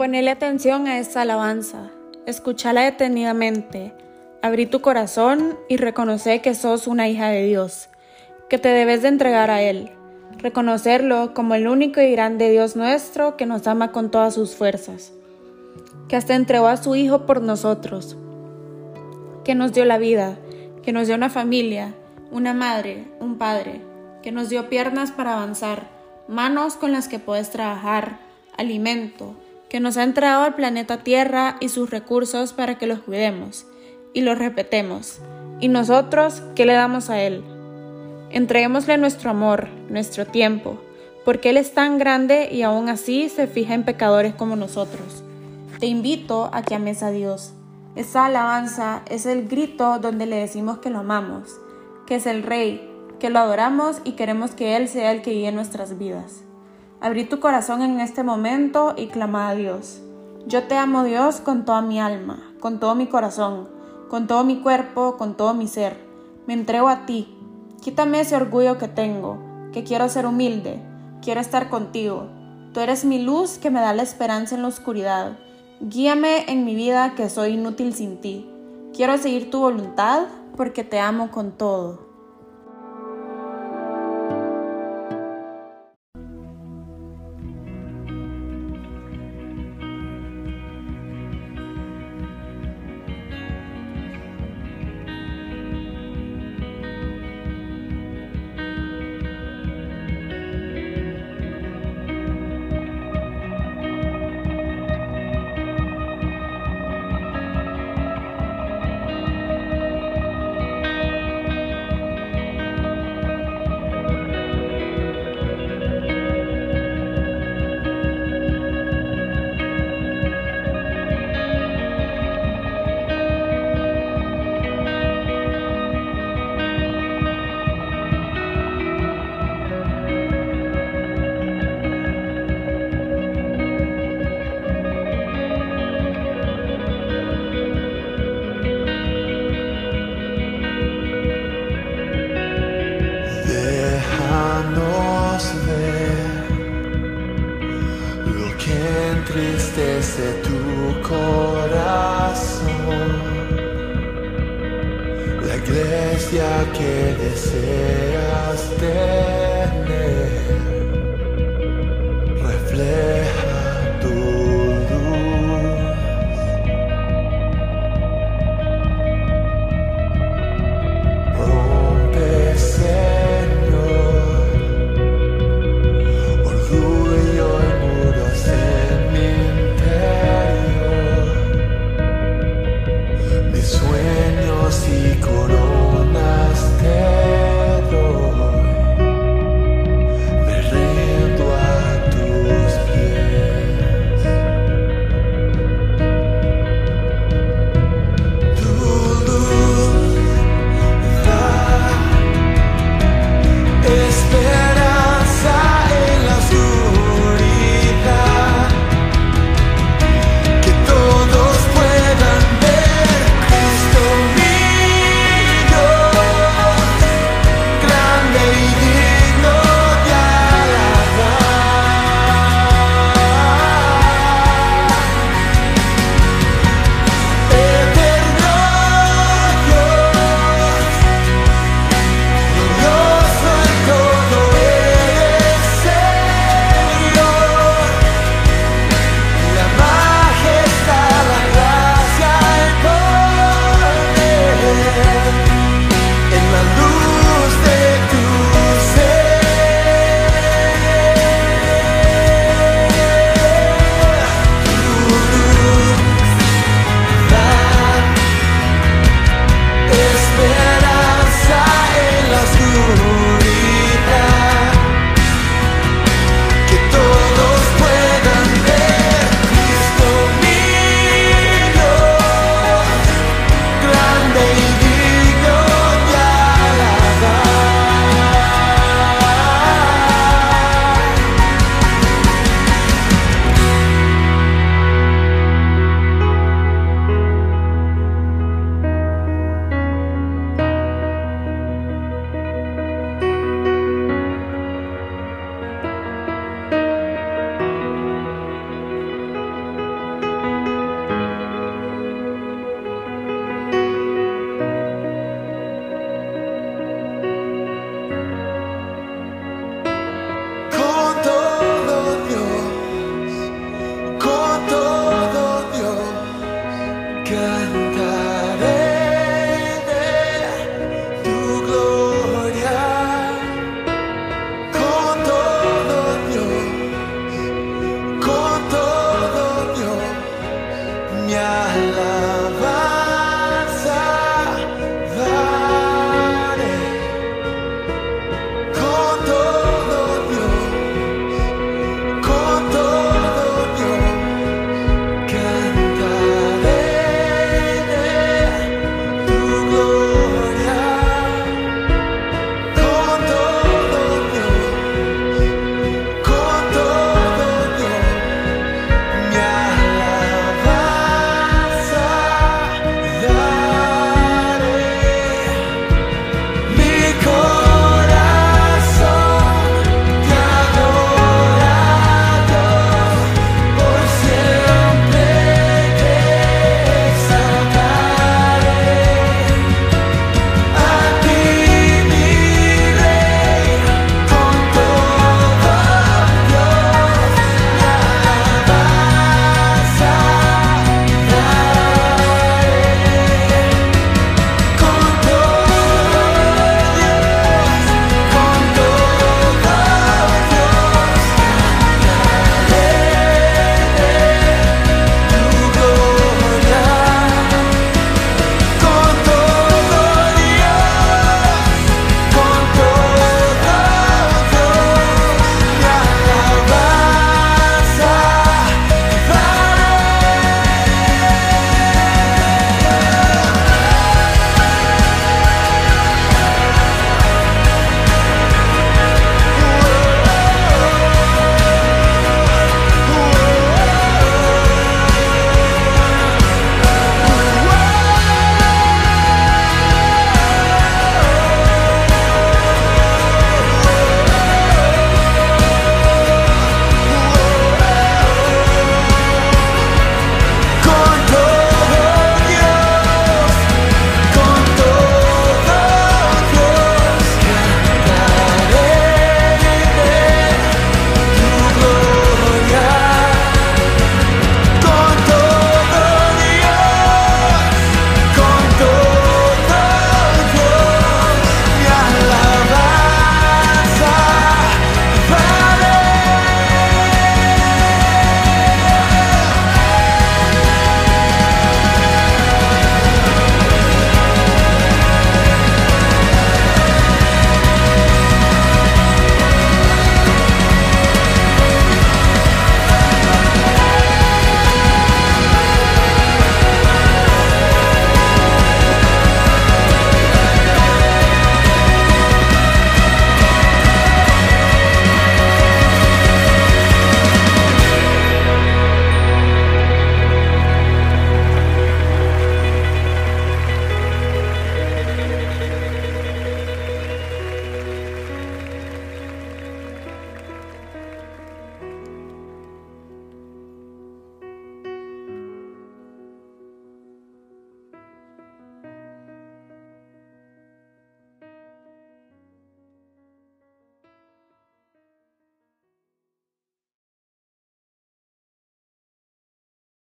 Ponele atención a esta alabanza, escúchala detenidamente, abrí tu corazón y reconoce que sos una hija de Dios, que te debes de entregar a Él, reconocerlo como el único y grande Dios nuestro que nos ama con todas sus fuerzas, que hasta entregó a su Hijo por nosotros, que nos dio la vida, que nos dio una familia, una madre, un padre, que nos dio piernas para avanzar, manos con las que puedes trabajar, alimento, que nos ha entregado al planeta Tierra y sus recursos para que los cuidemos y los repetemos. ¿Y nosotros qué le damos a Él? Entreguémosle nuestro amor, nuestro tiempo, porque Él es tan grande y aún así se fija en pecadores como nosotros. Te invito a que ames a Dios. Esa alabanza es el grito donde le decimos que lo amamos, que es el Rey, que lo adoramos y queremos que Él sea el que guíe nuestras vidas. Abrí tu corazón en este momento y clama a Dios. Yo te amo Dios con toda mi alma, con todo mi corazón, con todo mi cuerpo, con todo mi ser. Me entrego a ti. Quítame ese orgullo que tengo, que quiero ser humilde, quiero estar contigo. Tú eres mi luz que me da la esperanza en la oscuridad. Guíame en mi vida que soy inútil sin ti. Quiero seguir tu voluntad porque te amo con todo. Entristece tu corazón. La iglesia que desea